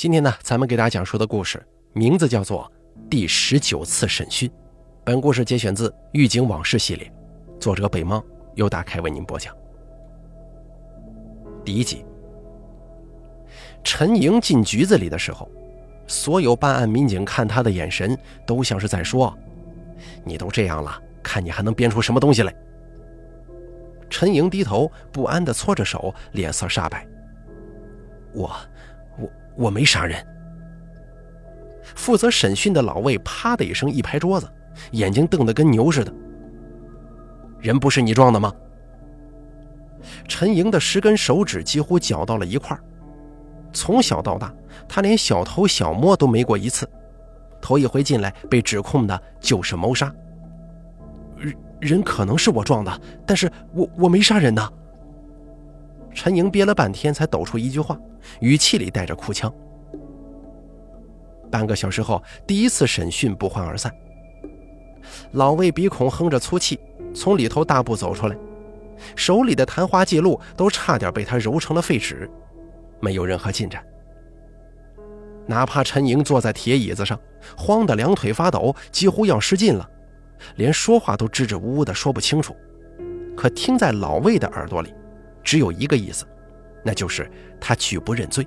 今天呢，咱们给大家讲述的故事名字叫做《第十九次审讯》。本故事节选自《狱警往事》系列，作者北猫由打开为您播讲。第一集，陈莹进局子里的时候，所有办案民警看他的眼神都像是在说：“你都这样了，看你还能编出什么东西来。”陈莹低头不安地搓着手，脸色煞白。我。我没杀人。负责审讯的老魏啪的一声一拍桌子，眼睛瞪得跟牛似的。人不是你撞的吗？陈莹的十根手指几乎绞到了一块从小到大，他连小偷小摸都没过一次，头一回进来被指控的就是谋杀。人人可能是我撞的，但是我我没杀人呐。陈莹憋了半天才抖出一句话。语气里带着哭腔。半个小时后，第一次审讯不欢而散。老魏鼻孔哼着粗气，从里头大步走出来，手里的谈话记录都差点被他揉成了废纸，没有任何进展。哪怕陈莹坐在铁椅子上，慌得两腿发抖，几乎要失禁了，连说话都支支吾吾的说不清楚，可听在老魏的耳朵里，只有一个意思。那就是他拒不认罪。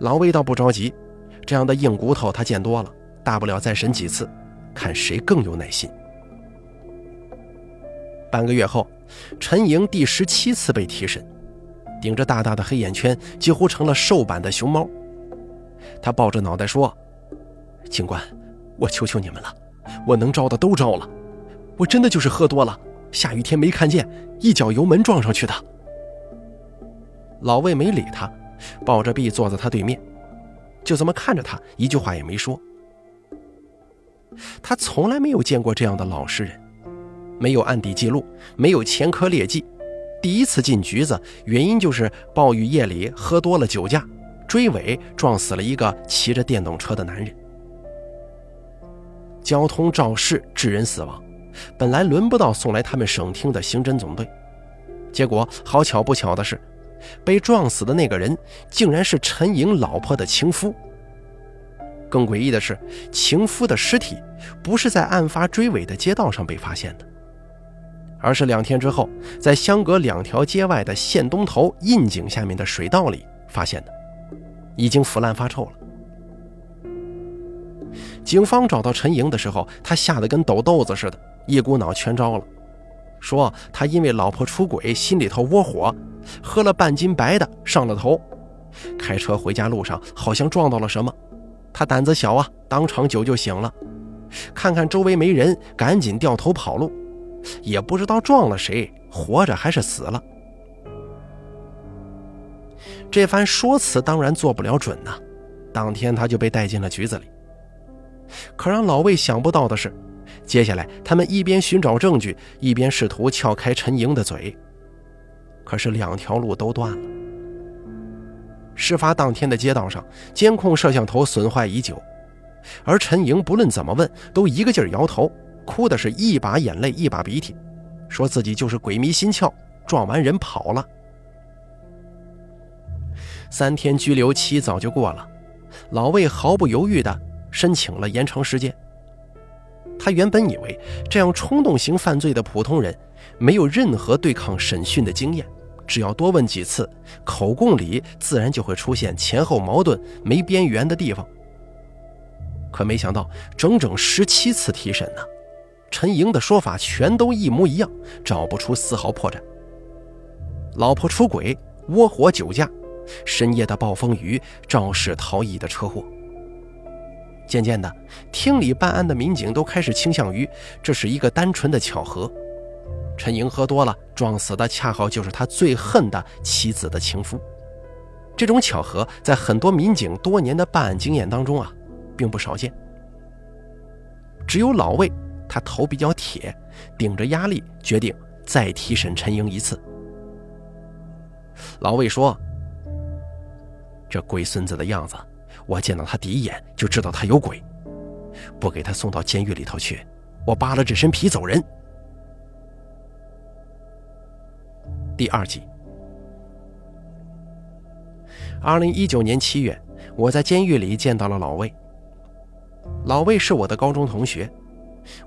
老魏倒不着急，这样的硬骨头他见多了，大不了再审几次，看谁更有耐心。半个月后，陈莹第十七次被提审，顶着大大的黑眼圈，几乎成了瘦版的熊猫。他抱着脑袋说：“警官，我求求你们了，我能招的都招了，我真的就是喝多了，下雨天没看见，一脚油门撞上去的。”老魏没理他，抱着臂坐在他对面，就这么看着他，一句话也没说。他从来没有见过这样的老实人，没有案底记录，没有前科劣迹，第一次进局子，原因就是暴雨夜里喝多了酒驾，追尾撞死了一个骑着电动车的男人。交通肇事致人死亡，本来轮不到送来他们省厅的刑侦总队，结果好巧不巧的是。被撞死的那个人，竟然是陈莹老婆的情夫。更诡异的是，情夫的尸体不是在案发追尾的街道上被发现的，而是两天之后，在相隔两条街外的县东头印井下面的水道里发现的，已经腐烂发臭了。警方找到陈莹的时候，他吓得跟抖豆子似的，一股脑全招了。说他因为老婆出轨，心里头窝火，喝了半斤白的上了头，开车回家路上好像撞到了什么，他胆子小啊，当场酒就醒了，看看周围没人，赶紧掉头跑路，也不知道撞了谁，活着还是死了。这番说辞当然做不了准呐，当天他就被带进了局子里。可让老魏想不到的是。接下来，他们一边寻找证据，一边试图撬开陈莹的嘴。可是两条路都断了。事发当天的街道上，监控摄像头损坏已久，而陈莹不论怎么问，都一个劲儿摇头，哭的是一把眼泪一把鼻涕，说自己就是鬼迷心窍，撞完人跑了。三天拘留期早就过了，老魏毫不犹豫地申请了延长时间。他原本以为这样冲动型犯罪的普通人没有任何对抗审讯的经验，只要多问几次，口供里自然就会出现前后矛盾、没边缘的地方。可没想到，整整十七次提审呢，陈莹的说法全都一模一样，找不出丝毫破绽。老婆出轨、窝火酒驾、深夜的暴风雨、肇事逃逸的车祸。渐渐的，厅里办案的民警都开始倾向于这是一个单纯的巧合。陈莹喝多了撞死的，恰好就是他最恨的妻子的情夫。这种巧合在很多民警多年的办案经验当中啊，并不少见。只有老魏，他头比较铁，顶着压力决定再提审陈莹一次。老魏说：“这龟孙子的样子。”我见到他第一眼就知道他有鬼，不给他送到监狱里头去，我扒了这身皮走人。第二集，二零一九年七月，我在监狱里见到了老魏。老魏是我的高中同学，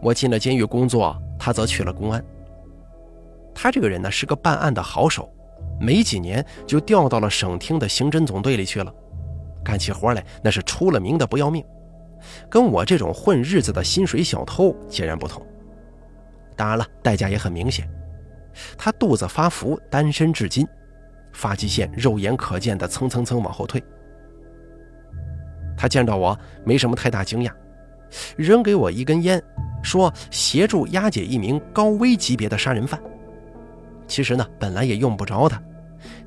我进了监狱工作，他则去了公安。他这个人呢是个办案的好手，没几年就调到了省厅的刑侦总队里去了，干起活来那是出了名的不要命，跟我这种混日子的薪水小偷截然不同。当然了，代价也很明显，他肚子发福，单身至今。发际线肉眼可见的蹭蹭蹭往后退。他见到我没什么太大惊讶，扔给我一根烟，说协助押解一名高危级别的杀人犯。其实呢，本来也用不着他，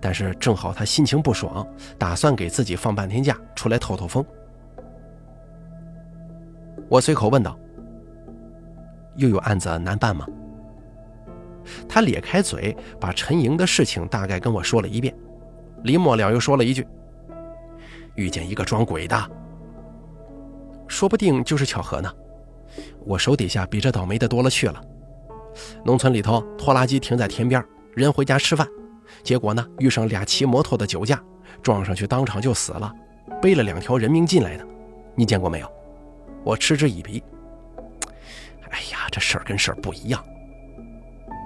但是正好他心情不爽，打算给自己放半天假，出来透透风。我随口问道：“又有案子难办吗？”他咧开嘴，把陈莹的事情大概跟我说了一遍，临末了又说了一句：“遇见一个装鬼的，说不定就是巧合呢。我手底下比这倒霉的多了去了。农村里头拖拉机停在田边，人回家吃饭，结果呢遇上俩骑摩托的酒驾，撞上去当场就死了，背了两条人命进来的，你见过没有？我嗤之以鼻。哎呀，这事儿跟事儿不一样。”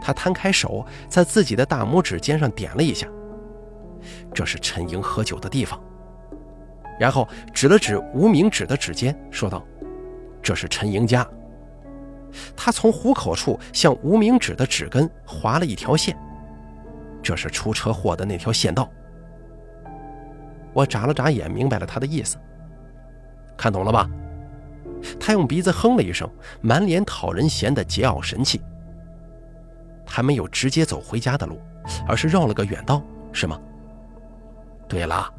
他摊开手，在自己的大拇指尖上点了一下，这是陈莹喝酒的地方。然后指了指无名指的指尖，说道：“这是陈莹家。”他从虎口处向无名指的指根划了一条线，这是出车祸的那条线道。我眨了眨眼，明白了他的意思。看懂了吧？他用鼻子哼了一声，满脸讨人嫌的桀骜神气。还没有直接走回家的路，而是绕了个远道，是吗？对了，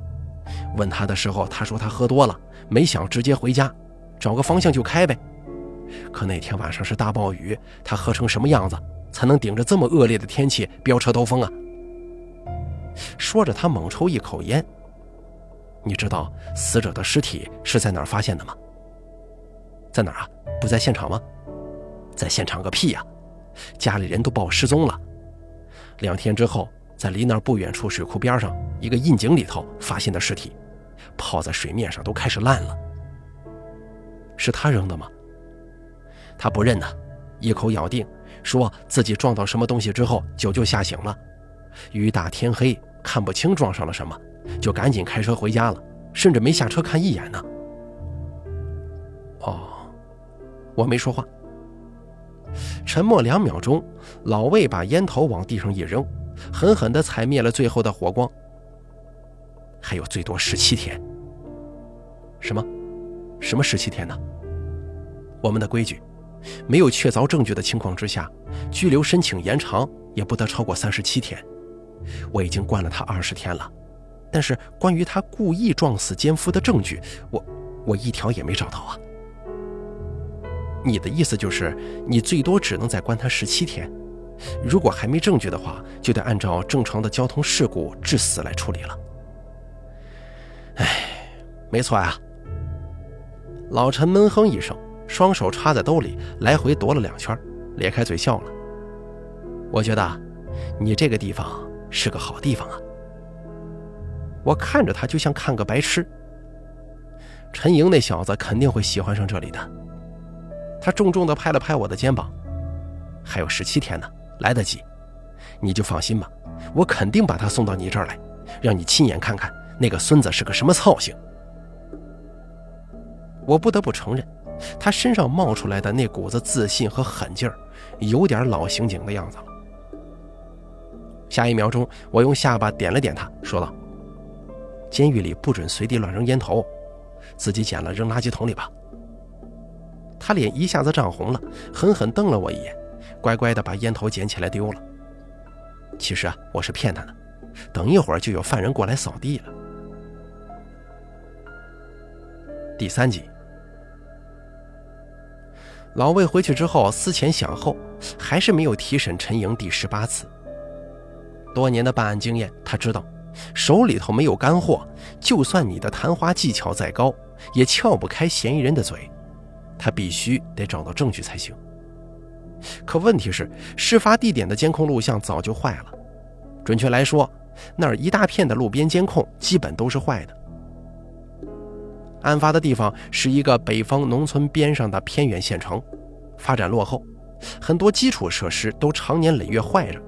问他的时候，他说他喝多了，没想直接回家，找个方向就开呗。可那天晚上是大暴雨，他喝成什么样子，才能顶着这么恶劣的天气飙车兜风啊？说着，他猛抽一口烟。你知道死者的尸体是在哪儿发现的吗？在哪儿啊？不在现场吗？在现场个屁呀！家里人都报失踪了。两天之后，在离那儿不远处水库边上一个窨井里头发现的尸体，泡在水面上都开始烂了。是他扔的吗？他不认呢，一口咬定，说自己撞到什么东西之后酒就吓醒了，雨大天黑看不清撞上了什么，就赶紧开车回家了，甚至没下车看一眼呢。哦，我没说话。沉默两秒钟，老魏把烟头往地上一扔，狠狠地踩灭了最后的火光。还有最多十七天。什么？什么十七天呢？我们的规矩，没有确凿证据的情况之下，拘留申请延长也不得超过三十七天。我已经关了他二十天了，但是关于他故意撞死奸夫的证据，我我一条也没找到啊。你的意思就是，你最多只能再关他十七天，如果还没证据的话，就得按照正常的交通事故致死来处理了。哎，没错啊。老陈闷哼一声，双手插在兜里，来回踱了两圈，咧开嘴笑了。我觉得，你这个地方是个好地方啊。我看着他就像看个白痴。陈莹那小子肯定会喜欢上这里的。他重重地拍了拍我的肩膀，还有十七天呢，来得及，你就放心吧，我肯定把他送到你这儿来，让你亲眼看看那个孙子是个什么操性。我不得不承认，他身上冒出来的那股子自信和狠劲儿，有点老刑警的样子了。下一秒钟，我用下巴点了点他，说道：“监狱里不准随地乱扔烟头，自己捡了扔垃圾桶里吧。”他脸一下子涨红了，狠狠瞪了我一眼，乖乖的把烟头捡起来丢了。其实啊，我是骗他的，等一会儿就有犯人过来扫地了。第三集，老魏回去之后思前想后，还是没有提审陈莹第十八次。多年的办案经验，他知道，手里头没有干货，就算你的谈话技巧再高，也撬不开嫌疑人的嘴。他必须得找到证据才行。可问题是，事发地点的监控录像早就坏了。准确来说，那儿一大片的路边监控基本都是坏的。案发的地方是一个北方农村边上的偏远县城，发展落后，很多基础设施都常年累月坏着。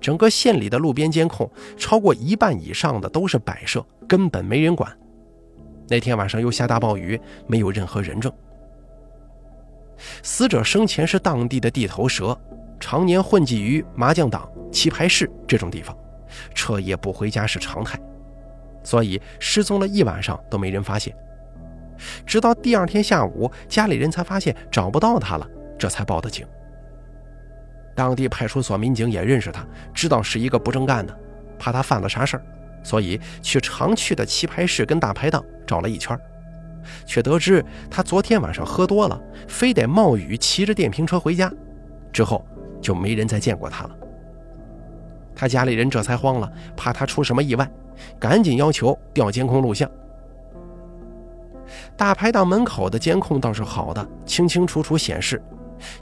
整个县里的路边监控超过一半以上的都是摆设，根本没人管。那天晚上又下大暴雨，没有任何人证。死者生前是当地的地头蛇，常年混迹于麻将档、棋牌室这种地方。彻夜不回家是常态，所以失踪了一晚上都没人发现。直到第二天下午，家里人才发现找不到他了，这才报的警。当地派出所民警也认识他，知道是一个不正干的，怕他犯了啥事儿，所以去常去的棋牌室跟大排档找了一圈，却得知他昨天晚上喝多了，非得冒雨骑着电瓶车回家，之后就没人再见过他了。他家里人这才慌了，怕他出什么意外，赶紧要求调监控录像。大排档门口的监控倒是好的，清清楚楚显示，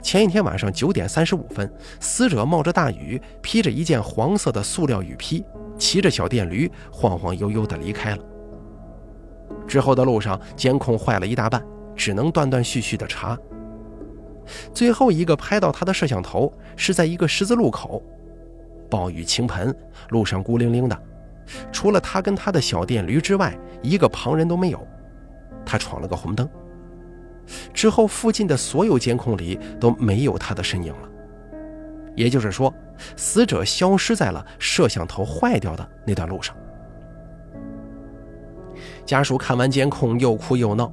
前一天晚上九点三十五分，死者冒着大雨，披着一件黄色的塑料雨披，骑着小电驴，晃晃悠悠地离开了。之后的路上，监控坏了一大半，只能断断续续地查。最后一个拍到他的摄像头是在一个十字路口。暴雨倾盆，路上孤零零的，除了他跟他的小电驴之外，一个旁人都没有。他闯了个红灯。之后，附近的所有监控里都没有他的身影了。也就是说，死者消失在了摄像头坏掉的那段路上。家属看完监控，又哭又闹。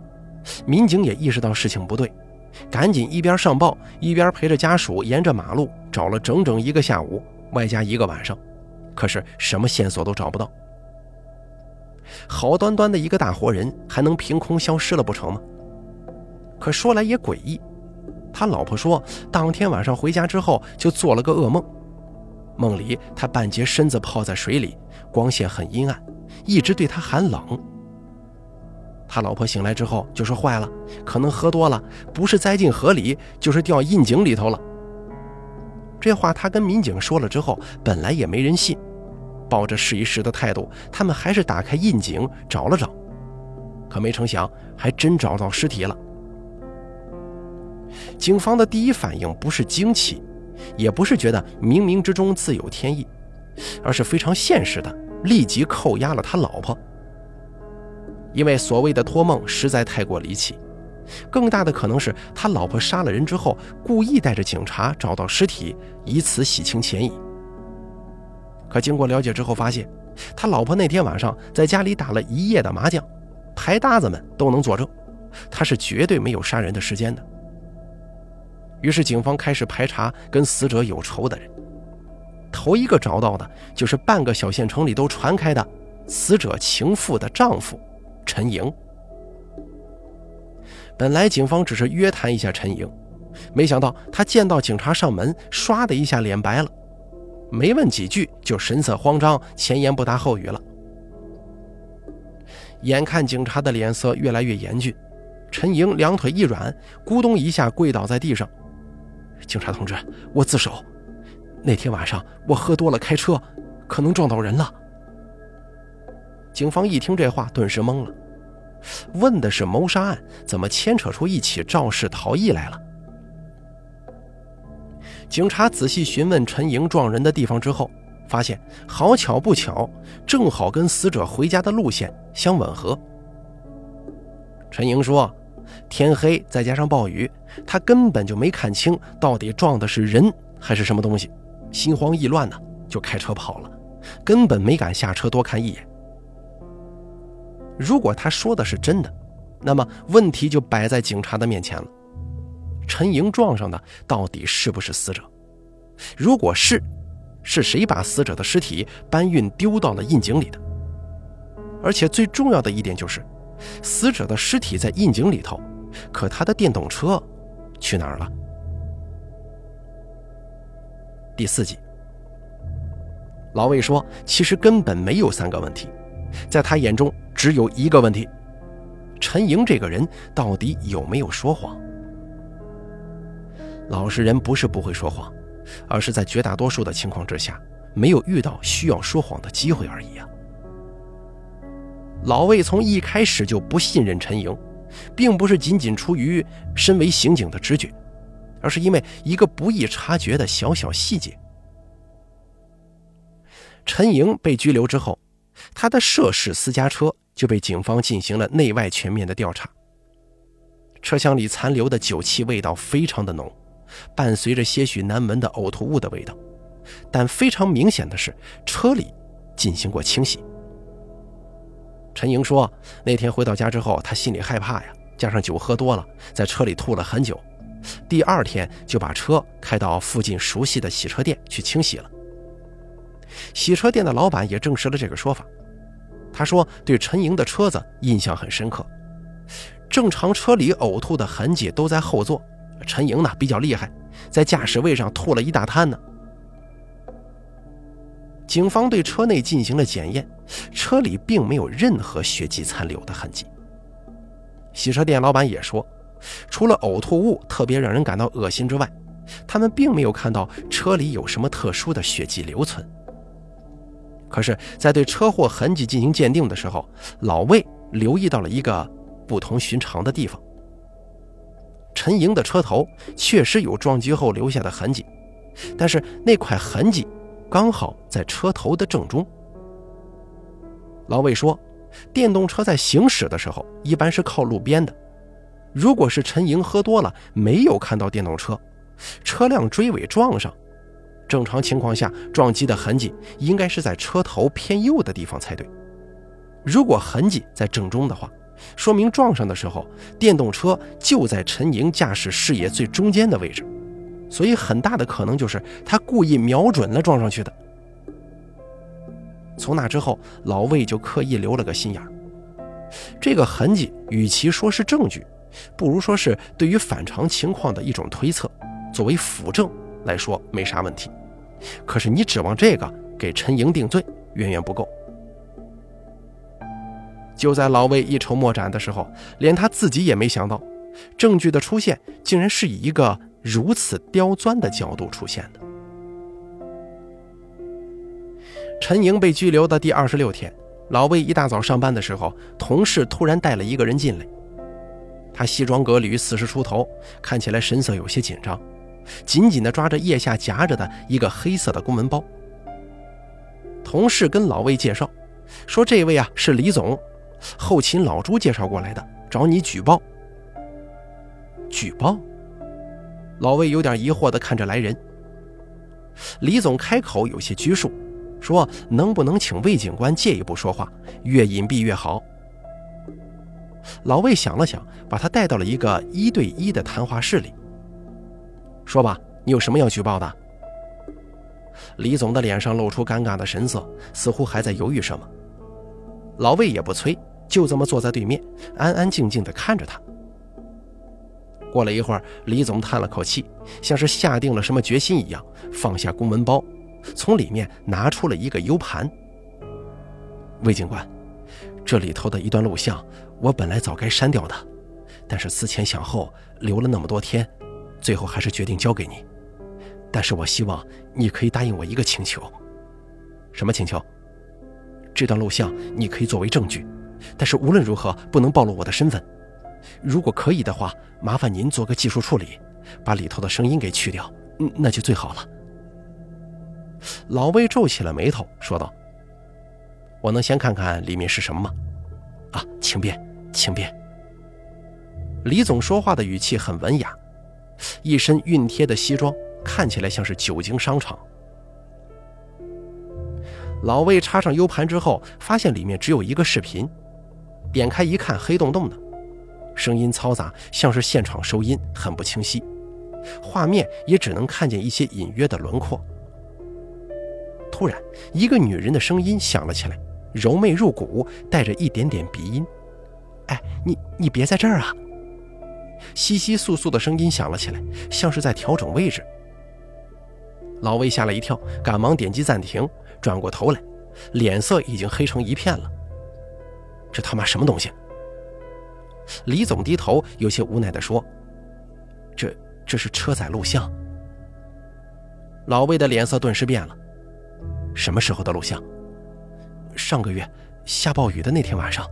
民警也意识到事情不对，赶紧一边上报，一边陪着家属沿着马路找了整整一个下午。外加一个晚上，可是什么线索都找不到。好端端的一个大活人，还能凭空消失了不成吗？可说来也诡异，他老婆说，当天晚上回家之后就做了个噩梦，梦里他半截身子泡在水里，光线很阴暗，一直对他喊冷。他老婆醒来之后就说坏了，可能喝多了，不是栽进河里，就是掉窨井里头了。这话他跟民警说了之后，本来也没人信，抱着试一试的态度，他们还是打开窨井找了找，可没成想，还真找到尸体了。警方的第一反应不是惊奇，也不是觉得冥冥之中自有天意，而是非常现实的，立即扣押了他老婆，因为所谓的托梦实在太过离奇。更大的可能是他老婆杀了人之后，故意带着警察找到尸体，以此洗清嫌疑。可经过了解之后，发现他老婆那天晚上在家里打了一夜的麻将，牌搭子们都能作证，他是绝对没有杀人的时间的。于是警方开始排查跟死者有仇的人，头一个找到的就是半个小县城里都传开的死者情妇的丈夫陈莹。本来警方只是约谈一下陈莹，没想到他见到警察上门，唰的一下脸白了，没问几句就神色慌张，前言不搭后语了。眼看警察的脸色越来越严峻，陈莹两腿一软，咕咚一下跪倒在地上：“警察同志，我自首。那天晚上我喝多了开车，可能撞到人了。”警方一听这话，顿时懵了。问的是谋杀案，怎么牵扯出一起肇事逃逸来了？警察仔细询问陈莹撞人的地方之后，发现好巧不巧，正好跟死者回家的路线相吻合。陈莹说：“天黑再加上暴雨，他根本就没看清到底撞的是人还是什么东西，心慌意乱的就开车跑了，根本没敢下车多看一眼。”如果他说的是真的，那么问题就摆在警察的面前了。陈莹撞上的到底是不是死者？如果是，是谁把死者的尸体搬运丢到了窨井里的？而且最重要的一点就是，死者的尸体在窨井里头，可他的电动车去哪儿了？第四集，老魏说，其实根本没有三个问题。在他眼中，只有一个问题：陈莹这个人到底有没有说谎？老实人不是不会说谎，而是在绝大多数的情况之下，没有遇到需要说谎的机会而已啊。老魏从一开始就不信任陈莹，并不是仅仅出于身为刑警的直觉，而是因为一个不易察觉的小小细节。陈莹被拘留之后，他的涉事私家车就被警方进行了内外全面的调查。车厢里残留的酒气味道非常的浓，伴随着些许难闻的呕吐物的味道，但非常明显的是，车里进行过清洗。陈莹说，那天回到家之后，她心里害怕呀，加上酒喝多了，在车里吐了很久。第二天就把车开到附近熟悉的洗车店去清洗了。洗车店的老板也证实了这个说法。他说对陈莹的车子印象很深刻，正常车里呕吐的痕迹都在后座，陈莹呢比较厉害，在驾驶位上吐了一大滩呢。警方对车内进行了检验，车里并没有任何血迹残留的痕迹。洗车店老板也说，除了呕吐物特别让人感到恶心之外，他们并没有看到车里有什么特殊的血迹留存。可是，在对车祸痕迹进行鉴定的时候，老魏留意到了一个不同寻常的地方。陈莹的车头确实有撞击后留下的痕迹，但是那块痕迹刚好在车头的正中。老魏说，电动车在行驶的时候一般是靠路边的，如果是陈莹喝多了没有看到电动车，车辆追尾撞上。正常情况下，撞击的痕迹应该是在车头偏右的地方才对。如果痕迹在正中的话，说明撞上的时候，电动车就在陈莹驾驶视野最中间的位置，所以很大的可能就是他故意瞄准了撞上去的。从那之后，老魏就刻意留了个心眼儿。这个痕迹与其说是证据，不如说是对于反常情况的一种推测，作为辅证。来说没啥问题，可是你指望这个给陈莹定罪远远不够。就在老魏一筹莫展的时候，连他自己也没想到，证据的出现竟然是以一个如此刁钻的角度出现的。陈莹被拘留的第二十六天，老魏一大早上班的时候，同事突然带了一个人进来，他西装革履，四十出头，看起来神色有些紧张。紧紧地抓着腋下夹着的一个黑色的公文包。同事跟老魏介绍，说这位啊是李总，后勤老朱介绍过来的，找你举报。举报？老魏有点疑惑地看着来人。李总开口有些拘束，说能不能请魏警官借一步说话，越隐蔽越好。老魏想了想，把他带到了一个一对一的谈话室里。说吧，你有什么要举报的？李总的脸上露出尴尬的神色，似乎还在犹豫什么。老魏也不催，就这么坐在对面，安安静静地看着他。过了一会儿，李总叹了口气，像是下定了什么决心一样，放下公文包，从里面拿出了一个 U 盘。魏警官，这里头的一段录像，我本来早该删掉的，但是思前想后，留了那么多天。最后还是决定交给你，但是我希望你可以答应我一个请求。什么请求？这段录像你可以作为证据，但是无论如何不能暴露我的身份。如果可以的话，麻烦您做个技术处理，把里头的声音给去掉，那就最好了。老魏皱起了眉头，说道：“我能先看看里面是什么吗？”啊，请便，请便。李总说话的语气很文雅。一身熨贴的西装，看起来像是久经商场。老魏插上 U 盘之后，发现里面只有一个视频，点开一看，黑洞洞的，声音嘈杂，像是现场收音，很不清晰，画面也只能看见一些隐约的轮廓。突然，一个女人的声音响了起来，柔媚入骨，带着一点点鼻音：“哎，你你别在这儿啊！”窸窸窣窣的声音响了起来，像是在调整位置。老魏吓了一跳，赶忙点击暂停，转过头来，脸色已经黑成一片了。这他妈什么东西？李总低头，有些无奈地说：“这这是车载录像。”老魏的脸色顿时变了。什么时候的录像？上个月下暴雨的那天晚上。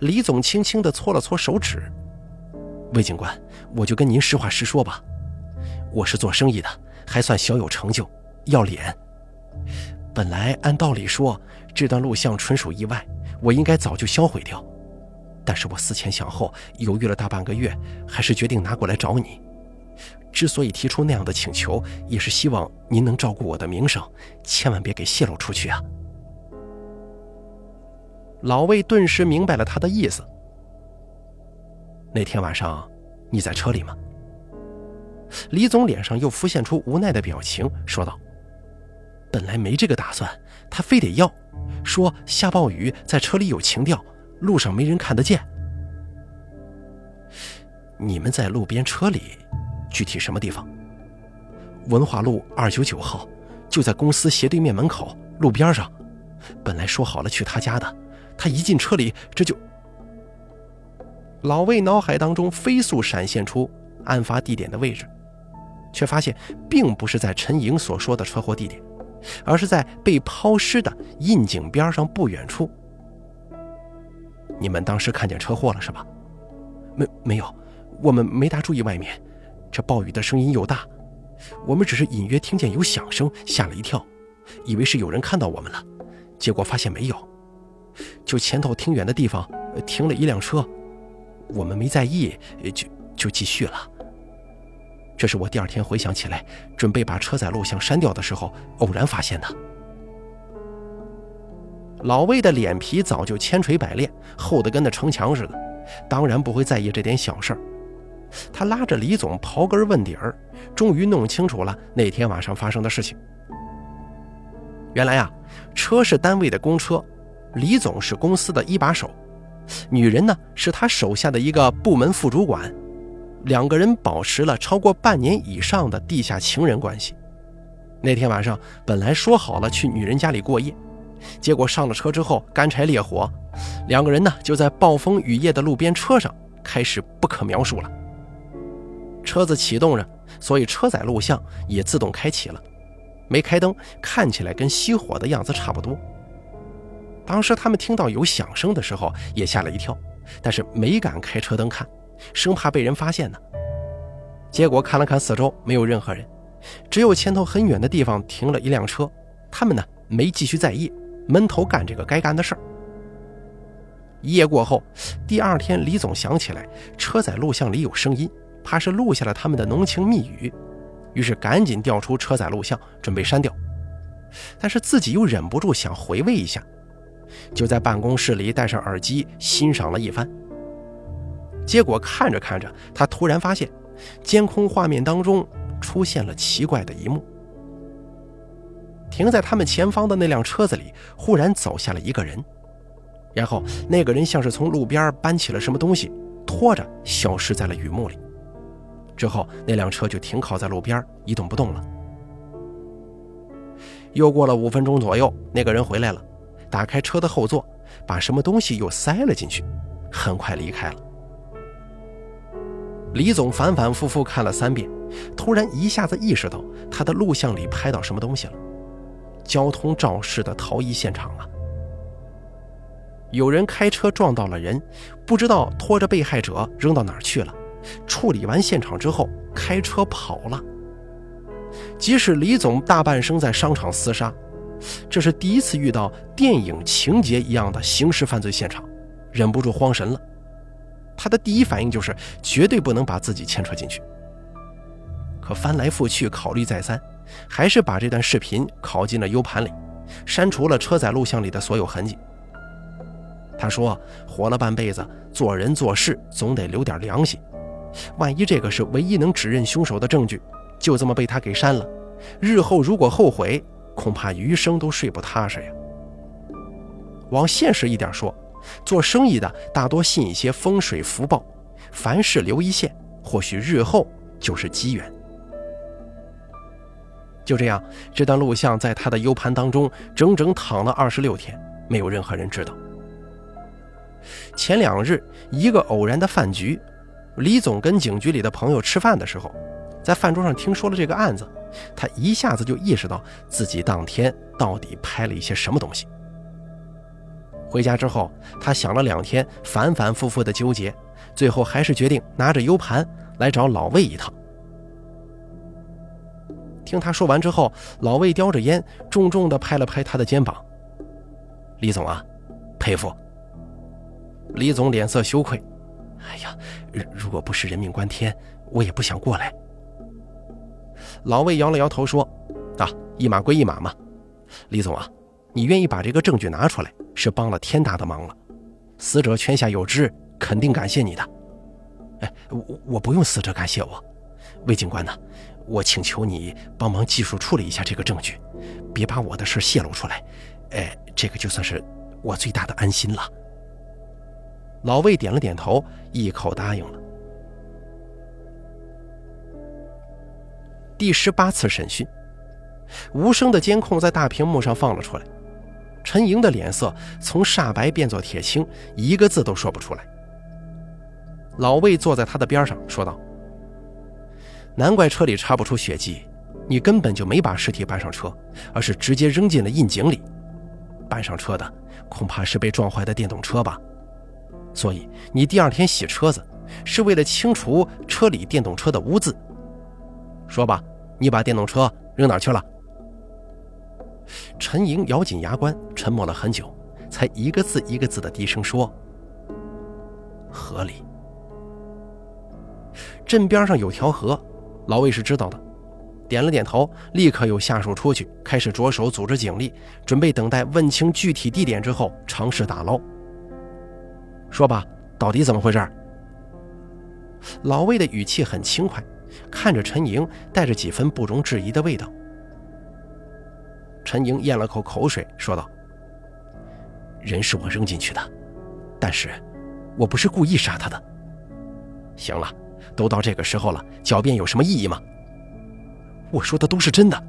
李总轻轻地搓了搓手指。魏警官，我就跟您实话实说吧，我是做生意的，还算小有成就，要脸。本来按道理说，这段录像纯属意外，我应该早就销毁掉。但是我思前想后，犹豫了大半个月，还是决定拿过来找你。之所以提出那样的请求，也是希望您能照顾我的名声，千万别给泄露出去啊！老魏顿时明白了他的意思。那天晚上，你在车里吗？李总脸上又浮现出无奈的表情，说道：“本来没这个打算，他非得要，说下暴雨在车里有情调，路上没人看得见。你们在路边车里，具体什么地方？文化路二九九号，就在公司斜对面门口路边上。本来说好了去他家的，他一进车里，这就……”老魏脑海当中飞速闪现出案发地点的位置，却发现并不是在陈莹所说的车祸地点，而是在被抛尸的窨井边上不远处。你们当时看见车祸了是吧？没没有，我们没大注意外面，这暴雨的声音又大，我们只是隐约听见有响声，吓了一跳，以为是有人看到我们了，结果发现没有，就前头挺远的地方停了一辆车。我们没在意，就就继续了。这是我第二天回想起来，准备把车载录像删掉的时候，偶然发现的。老魏的脸皮早就千锤百炼，厚得跟那城墙似的，当然不会在意这点小事儿。他拉着李总刨根问底儿，终于弄清楚了那天晚上发生的事情。原来啊，车是单位的公车，李总是公司的一把手。女人呢，是他手下的一个部门副主管，两个人保持了超过半年以上的地下情人关系。那天晚上本来说好了去女人家里过夜，结果上了车之后干柴烈火，两个人呢就在暴风雨夜的路边车上开始不可描述了。车子启动着，所以车载录像也自动开启了，没开灯，看起来跟熄火的样子差不多。当时他们听到有响声的时候，也吓了一跳，但是没敢开车灯看，生怕被人发现呢。结果看了看四周，没有任何人，只有前头很远的地方停了一辆车。他们呢没继续在意，闷头干这个该干的事儿。一夜过后，第二天李总想起来车载录像里有声音，怕是录下了他们的浓情蜜语，于是赶紧调出车载录像准备删掉，但是自己又忍不住想回味一下。就在办公室里戴上耳机欣赏了一番，结果看着看着，他突然发现监控画面当中出现了奇怪的一幕：停在他们前方的那辆车子里，忽然走下了一个人，然后那个人像是从路边搬起了什么东西，拖着消失在了雨幕里。之后，那辆车就停靠在路边一动不动了。又过了五分钟左右，那个人回来了。打开车的后座，把什么东西又塞了进去，很快离开了。李总反反复复看了三遍，突然一下子意识到他的录像里拍到什么东西了：交通肇事的逃逸现场啊！有人开车撞到了人，不知道拖着被害者扔到哪儿去了。处理完现场之后，开车跑了。即使李总大半生在商场厮杀。这是第一次遇到电影情节一样的刑事犯罪现场，忍不住慌神了。他的第一反应就是绝对不能把自己牵扯进去。可翻来覆去考虑再三，还是把这段视频拷进了 U 盘里，删除了车载录像里的所有痕迹。他说：“活了半辈子，做人做事总得留点良心。万一这个是唯一能指认凶手的证据，就这么被他给删了，日后如果后悔……”恐怕余生都睡不踏实呀。往现实一点说，做生意的大多信一些风水福报，凡事留一线，或许日后就是机缘。就这样，这段录像在他的 U 盘当中整整躺了二十六天，没有任何人知道。前两日，一个偶然的饭局，李总跟警局里的朋友吃饭的时候，在饭桌上听说了这个案子，他一下子就意识到自己当天到底拍了一些什么东西。回家之后，他想了两天，反反复复的纠结，最后还是决定拿着 U 盘来找老魏一趟。听他说完之后，老魏叼着烟，重重的拍了拍他的肩膀：“李总啊，佩服。”李总脸色羞愧：“哎呀，如果不是人命关天，我也不想过来。”老魏摇了摇头说：“啊，一码归一码嘛。李总啊，你愿意把这个证据拿出来，是帮了天大的忙了。死者泉下有知，肯定感谢你的。哎，我我不用死者感谢我，魏警官呢？我请求你帮忙技术处理一下这个证据，别把我的事泄露出来。哎，这个就算是我最大的安心了。”老魏点了点头，一口答应了。第十八次审讯，无声的监控在大屏幕上放了出来。陈莹的脸色从煞白变作铁青，一个字都说不出来。老魏坐在他的边上说道：“难怪车里查不出血迹，你根本就没把尸体搬上车，而是直接扔进了窨井里。搬上车的恐怕是被撞坏的电动车吧？所以你第二天洗车子，是为了清除车里电动车的污渍。”说吧，你把电动车扔哪去了？陈莹咬紧牙关，沉默了很久，才一个字一个字的低声说：“河里。”镇边上有条河，老魏是知道的，点了点头，立刻有下属出去，开始着手组织警力，准备等待问清具体地点之后尝试打捞。说吧，到底怎么回事？老魏的语气很轻快。看着陈莹，带着几分不容置疑的味道。陈莹咽了口口水，说道：“人是我扔进去的，但是，我不是故意杀他的。行了，都到这个时候了，狡辩有什么意义吗？我说的都是真的。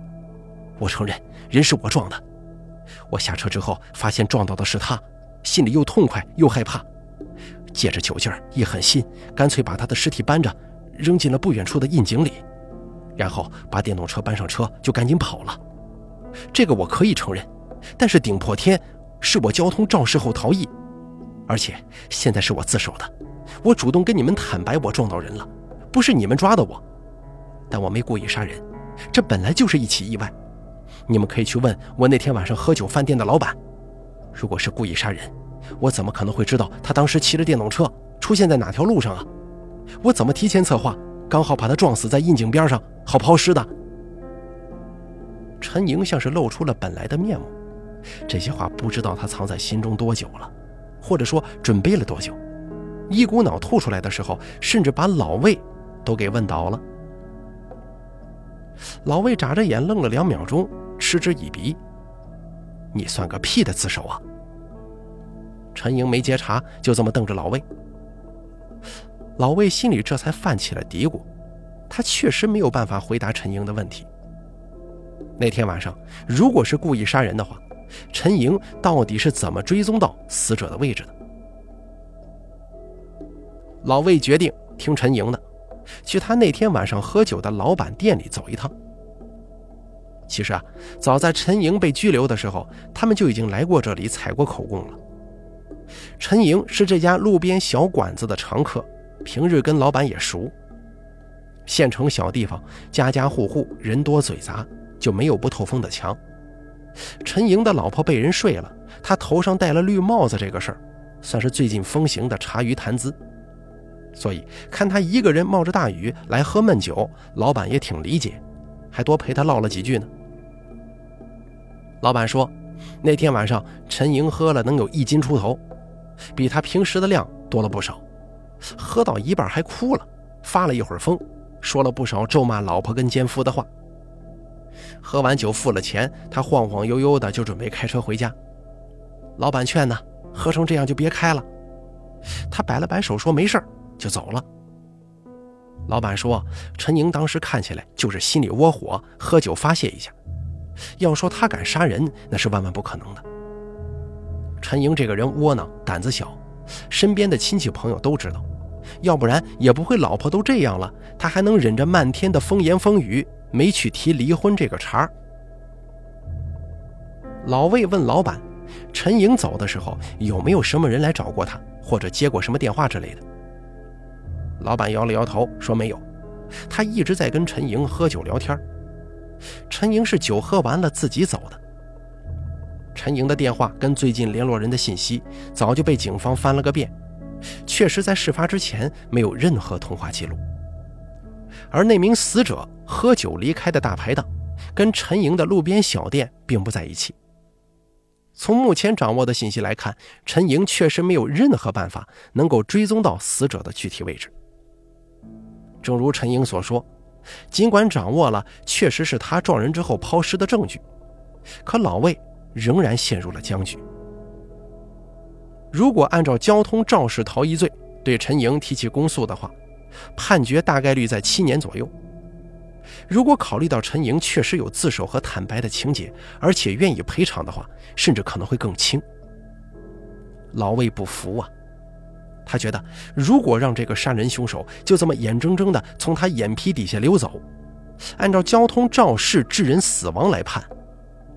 我承认，人是我撞的。我下车之后，发现撞到的是他，心里又痛快又害怕，借着酒劲儿一狠心，干脆把他的尸体搬着。”扔进了不远处的窨井里，然后把电动车搬上车就赶紧跑了。这个我可以承认，但是顶破天是我交通肇事后逃逸，而且现在是我自首的，我主动跟你们坦白我撞到人了，不是你们抓的我，但我没故意杀人，这本来就是一起意外。你们可以去问我那天晚上喝酒饭店的老板，如果是故意杀人，我怎么可能会知道他当时骑着电动车出现在哪条路上啊？我怎么提前策划，刚好把他撞死在窨井边上，好抛尸的？陈莹像是露出了本来的面目，这些话不知道他藏在心中多久了，或者说准备了多久，一股脑吐出来的时候，甚至把老魏都给问倒了。老魏眨着眼愣了两秒钟，嗤之以鼻：“你算个屁的自首啊！”陈莹没接茬，就这么瞪着老魏。老魏心里这才泛起了嘀咕，他确实没有办法回答陈莹的问题。那天晚上，如果是故意杀人的话，陈莹到底是怎么追踪到死者的位置的？老魏决定听陈莹的，去他那天晚上喝酒的老板店里走一趟。其实啊，早在陈莹被拘留的时候，他们就已经来过这里采过口供了。陈莹是这家路边小馆子的常客。平日跟老板也熟。县城小地方，家家户户人多嘴杂，就没有不透风的墙。陈莹的老婆被人睡了，他头上戴了绿帽子，这个事儿算是最近风行的茶余谈资。所以看他一个人冒着大雨来喝闷酒，老板也挺理解，还多陪他唠了几句呢。老板说，那天晚上陈莹喝了能有一斤出头，比他平时的量多了不少。喝到一半还哭了，发了一会儿疯，说了不少咒骂老婆跟奸夫的话。喝完酒付了钱，他晃晃悠悠的就准备开车回家。老板劝呢，喝成这样就别开了。他摆了摆手说没事就走了。老板说陈宁当时看起来就是心里窝火，喝酒发泄一下。要说他敢杀人，那是万万不可能的。陈莹这个人窝囊，胆子小。身边的亲戚朋友都知道，要不然也不会老婆都这样了，他还能忍着漫天的风言风语没去提离婚这个茬儿。老魏问老板：“陈莹走的时候有没有什么人来找过他，或者接过什么电话之类的？”老板摇了摇头，说：“没有，他一直在跟陈莹喝酒聊天。陈莹是酒喝完了自己走的。陈莹的电话跟最近联络人的信息早就被警方翻了个遍，确实在事发之前没有任何通话记录。而那名死者喝酒离开的大排档，跟陈莹的路边小店并不在一起。从目前掌握的信息来看，陈莹确实没有任何办法能够追踪到死者的具体位置。正如陈莹所说，尽管掌握了确实是他撞人之后抛尸的证据，可老魏仍然陷入了僵局。如果按照交通肇事逃逸罪对陈莹提起公诉的话，判决大概率在七年左右。如果考虑到陈莹确实有自首和坦白的情节，而且愿意赔偿的话，甚至可能会更轻。老魏不服啊！他觉得，如果让这个杀人凶手就这么眼睁睁地从他眼皮底下溜走，按照交通肇事致人死亡来判，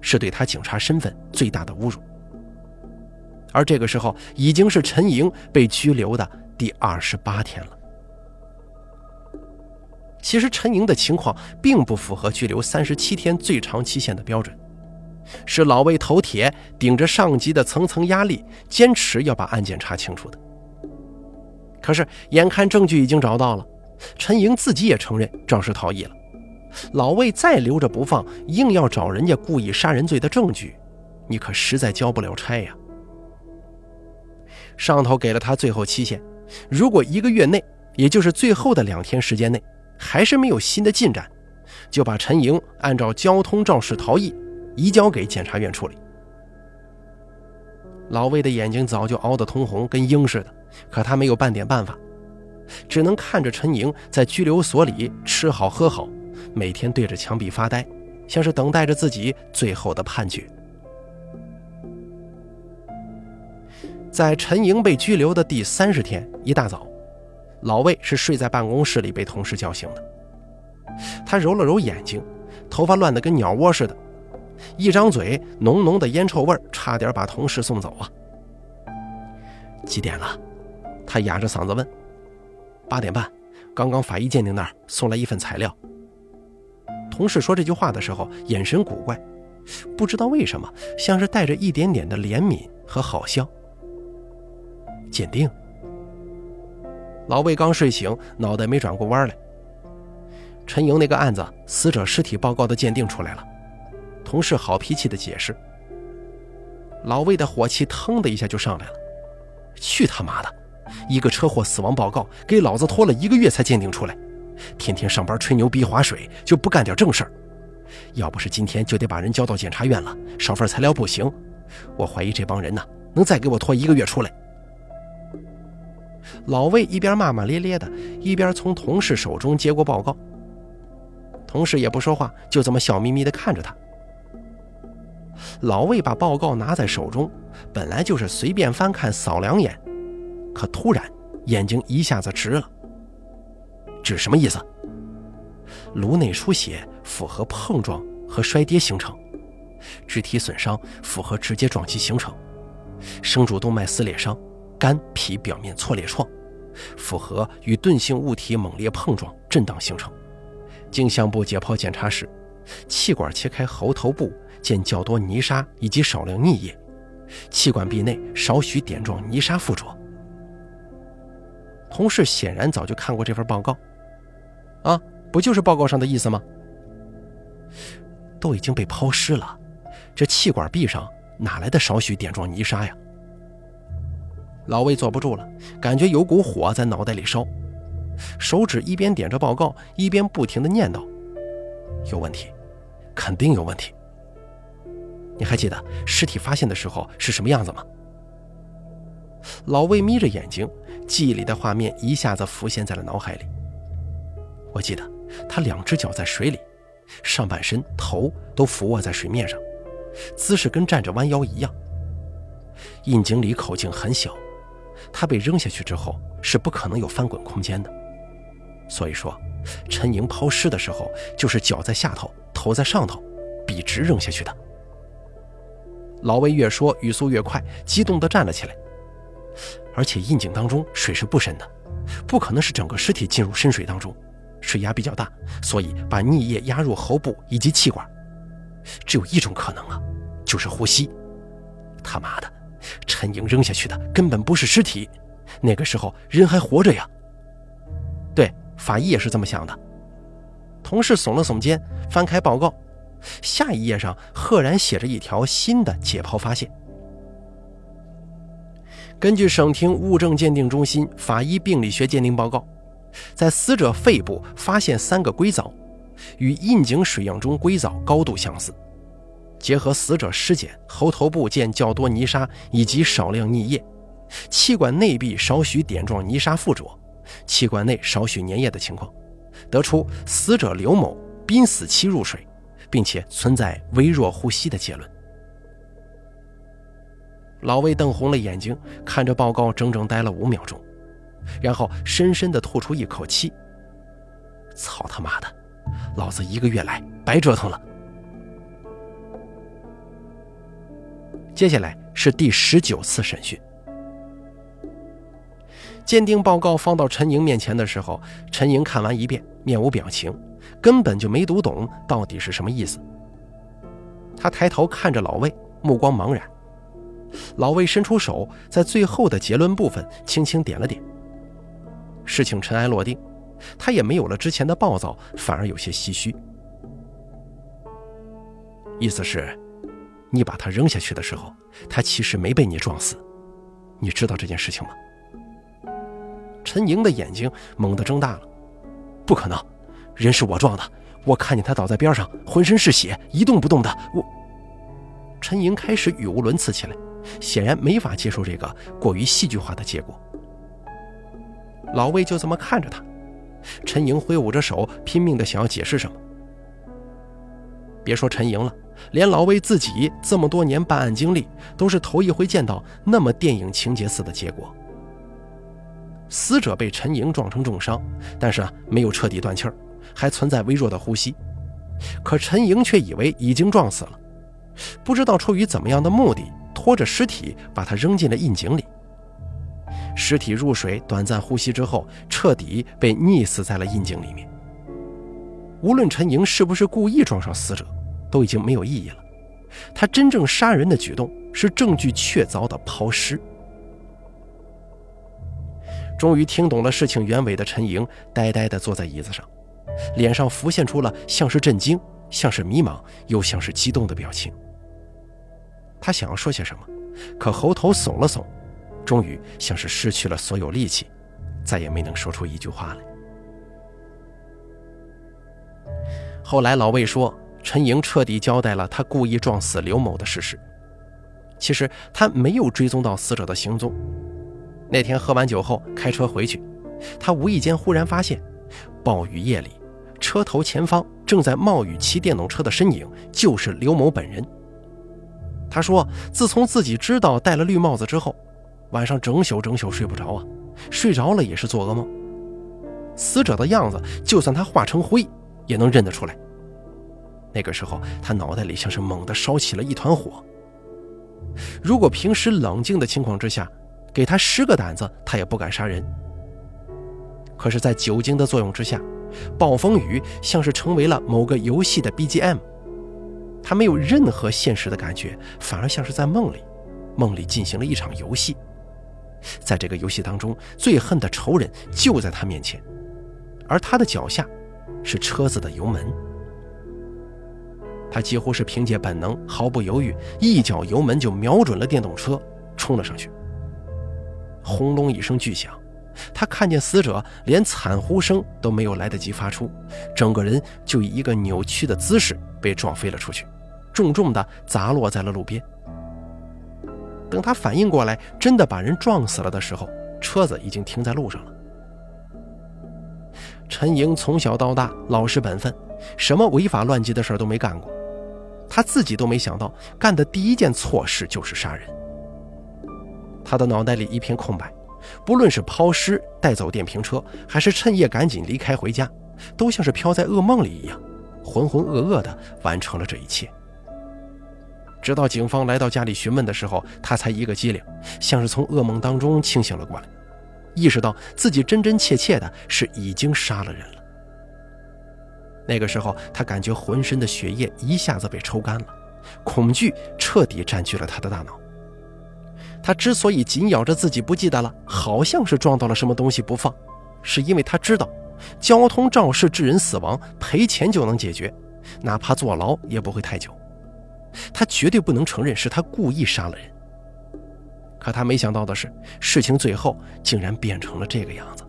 是对他警察身份最大的侮辱。而这个时候，已经是陈莹被拘留的第二十八天了。其实，陈莹的情况并不符合拘留三十七天最长期限的标准，是老魏头铁，顶着上级的层层压力，坚持要把案件查清楚的。可是，眼看证据已经找到了，陈莹自己也承认肇事逃逸了。老魏再留着不放，硬要找人家故意杀人罪的证据，你可实在交不了差呀。上头给了他最后期限，如果一个月内，也就是最后的两天时间内，还是没有新的进展，就把陈莹按照交通肇事逃逸移交给检察院处理。老魏的眼睛早就熬得通红，跟鹰似的。可他没有半点办法，只能看着陈莹在拘留所里吃好喝好，每天对着墙壁发呆，像是等待着自己最后的判决。在陈莹被拘留的第三十天一大早，老魏是睡在办公室里被同事叫醒的。他揉了揉眼睛，头发乱得跟鸟窝似的，一张嘴，浓浓的烟臭味差点把同事送走啊！几点了？他哑着嗓子问：“八点半，刚刚法医鉴定那儿送来一份材料。”同事说这句话的时候，眼神古怪，不知道为什么，像是带着一点点的怜悯和好笑。鉴定。老魏刚睡醒，脑袋没转过弯来。陈莹那个案子，死者尸体报告的鉴定出来了。同事好脾气的解释。老魏的火气腾的一下就上来了，去他妈的！一个车祸死亡报告给老子拖了一个月才鉴定出来，天天上班吹牛逼划水就不干点正事儿。要不是今天就得把人交到检察院了，少份材料不行。我怀疑这帮人呢能再给我拖一个月出来。老魏一边骂骂咧咧的，一边从同事手中接过报告。同事也不说话，就这么笑眯眯的看着他。老魏把报告拿在手中，本来就是随便翻看扫两眼。可突然，眼睛一下子直了。指什么意思？颅内出血符合碰撞和摔跌形成，肢体损伤符合直接撞击形成，生主动脉撕裂伤，肝脾表面挫裂创，符合与钝性物体猛烈碰撞震荡形成。镜像部解剖检查时，气管切开喉头部见较多泥沙以及少量溺液，气管壁内少许点状泥沙附着。同事显然早就看过这份报告，啊，不就是报告上的意思吗？都已经被抛尸了，这气管壁上哪来的少许点状泥沙呀？老魏坐不住了，感觉有股火在脑袋里烧，手指一边点着报告，一边不停的念叨：“有问题，肯定有问题。”你还记得尸体发现的时候是什么样子吗？老魏眯着眼睛。记忆里的画面一下子浮现在了脑海里。我记得他两只脚在水里，上半身头都俯卧在水面上，姿势跟站着弯腰一样。窨井里口径很小，他被扔下去之后是不可能有翻滚空间的。所以说，陈莹抛尸的时候就是脚在下头，头在上头，笔直扔下去的。老魏越说语速越快，激动地站了起来。而且窨井当中水是不深的，不可能是整个尸体进入深水当中，水压比较大，所以把溺液压入喉部以及气管。只有一种可能啊，就是呼吸。他妈的，陈莹扔下去的根本不是尸体，那个时候人还活着呀。对，法医也是这么想的。同事耸了耸肩，翻开报告，下一页上赫然写着一条新的解剖发现。根据省厅物证鉴定中心法医病理学鉴定报告，在死者肺部发现三个硅藻，与窨井水样中硅藻高度相似。结合死者尸检，喉头部见较多泥沙以及少量溺液，气管内壁少许点状泥沙附着，气管内少许粘液的情况，得出死者刘某濒死期入水，并且存在微弱呼吸的结论。老魏瞪红了眼睛，看着报告，整整待了五秒钟，然后深深地吐出一口气：“操他妈的，老子一个月来白折腾了。”接下来是第十九次审讯。鉴定报告放到陈莹面前的时候，陈莹看完一遍，面无表情，根本就没读懂到底是什么意思。他抬头看着老魏，目光茫然。老魏伸出手，在最后的结论部分轻轻点了点。事情尘埃落定，他也没有了之前的暴躁，反而有些唏嘘。意思是，你把他扔下去的时候，他其实没被你撞死，你知道这件事情吗？陈莹的眼睛猛地睁大了，不可能，人是我撞的，我看见他倒在边上，浑身是血，一动不动的。我，陈莹开始语无伦次起来。显然没法接受这个过于戏剧化的结果。老魏就这么看着他，陈莹挥舞着手，拼命的想要解释什么。别说陈莹了，连老魏自己这么多年办案经历，都是头一回见到那么电影情节似的结果。死者被陈莹撞成重伤，但是啊，没有彻底断气儿，还存在微弱的呼吸。可陈莹却以为已经撞死了，不知道出于怎么样的目的。拖着尸体把他扔进了窨井里，尸体入水，短暂呼吸之后，彻底被溺死在了窨井里面。无论陈莹是不是故意撞上死者，都已经没有意义了。他真正杀人的举动是证据确凿的抛尸。终于听懂了事情原委的陈莹，呆呆地坐在椅子上，脸上浮现出了像是震惊、像是迷茫，又像是激动的表情。他想要说些什么，可喉头耸了耸，终于像是失去了所有力气，再也没能说出一句话来。后来老魏说，陈莹彻底交代了他故意撞死刘某的事实。其实他没有追踪到死者的行踪。那天喝完酒后开车回去，他无意间忽然发现，暴雨夜里，车头前方正在冒雨骑电动车的身影就是刘某本人。他说：“自从自己知道戴了绿帽子之后，晚上整宿整宿睡不着啊，睡着了也是做噩梦。死者的样子，就算他化成灰，也能认得出来。那个时候，他脑袋里像是猛地烧起了一团火。如果平时冷静的情况之下，给他十个胆子，他也不敢杀人。可是，在酒精的作用之下，暴风雨像是成为了某个游戏的 BGM。”他没有任何现实的感觉，反而像是在梦里，梦里进行了一场游戏。在这个游戏当中，最恨的仇人就在他面前，而他的脚下是车子的油门。他几乎是凭借本能，毫不犹豫，一脚油门就瞄准了电动车，冲了上去。轰隆一声巨响，他看见死者连惨呼声都没有来得及发出，整个人就以一个扭曲的姿势被撞飞了出去。重重的砸落在了路边。等他反应过来，真的把人撞死了的时候，车子已经停在路上了。陈莹从小到大老实本分，什么违法乱纪的事都没干过。他自己都没想到，干的第一件错事就是杀人。他的脑袋里一片空白，不论是抛尸、带走电瓶车，还是趁夜赶紧离开回家，都像是飘在噩梦里一样，浑浑噩噩地完成了这一切。直到警方来到家里询问的时候，他才一个机灵，像是从噩梦当中清醒了过来，意识到自己真真切切的是已经杀了人了。那个时候，他感觉浑身的血液一下子被抽干了，恐惧彻底占据了他的大脑。他之所以紧咬着自己不记得了，好像是撞到了什么东西不放，是因为他知道，交通肇事致人死亡赔钱就能解决，哪怕坐牢也不会太久。他绝对不能承认是他故意杀了人。可他没想到的是，事情最后竟然变成了这个样子。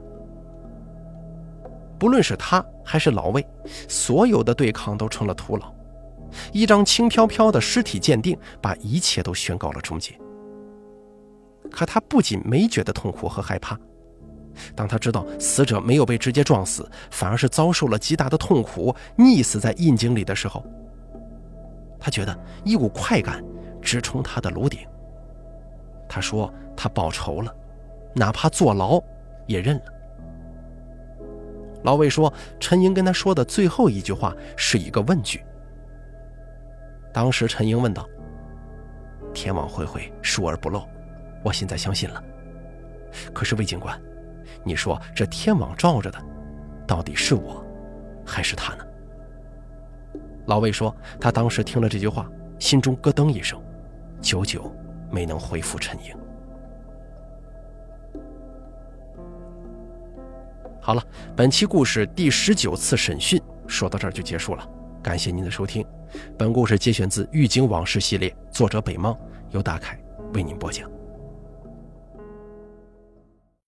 不论是他还是老魏，所有的对抗都成了徒劳。一张轻飘飘的尸体鉴定，把一切都宣告了终结。可他不仅没觉得痛苦和害怕，当他知道死者没有被直接撞死，反而是遭受了极大的痛苦，溺死在阴井里的时候，他觉得一股快感直冲他的颅顶。他说：“他报仇了，哪怕坐牢也认了。”老魏说：“陈英跟他说的最后一句话是一个问句。”当时陈英问道：“天网恢恢，疏而不漏，我现在相信了。可是魏警官，你说这天网罩着的，到底是我，还是他呢？”老魏说：“他当时听了这句话，心中咯噔一声，久久没能回复陈英。”好了，本期故事第十九次审讯说到这儿就结束了，感谢您的收听。本故事节选自《狱警往事》系列，作者北梦，由大凯为您播讲。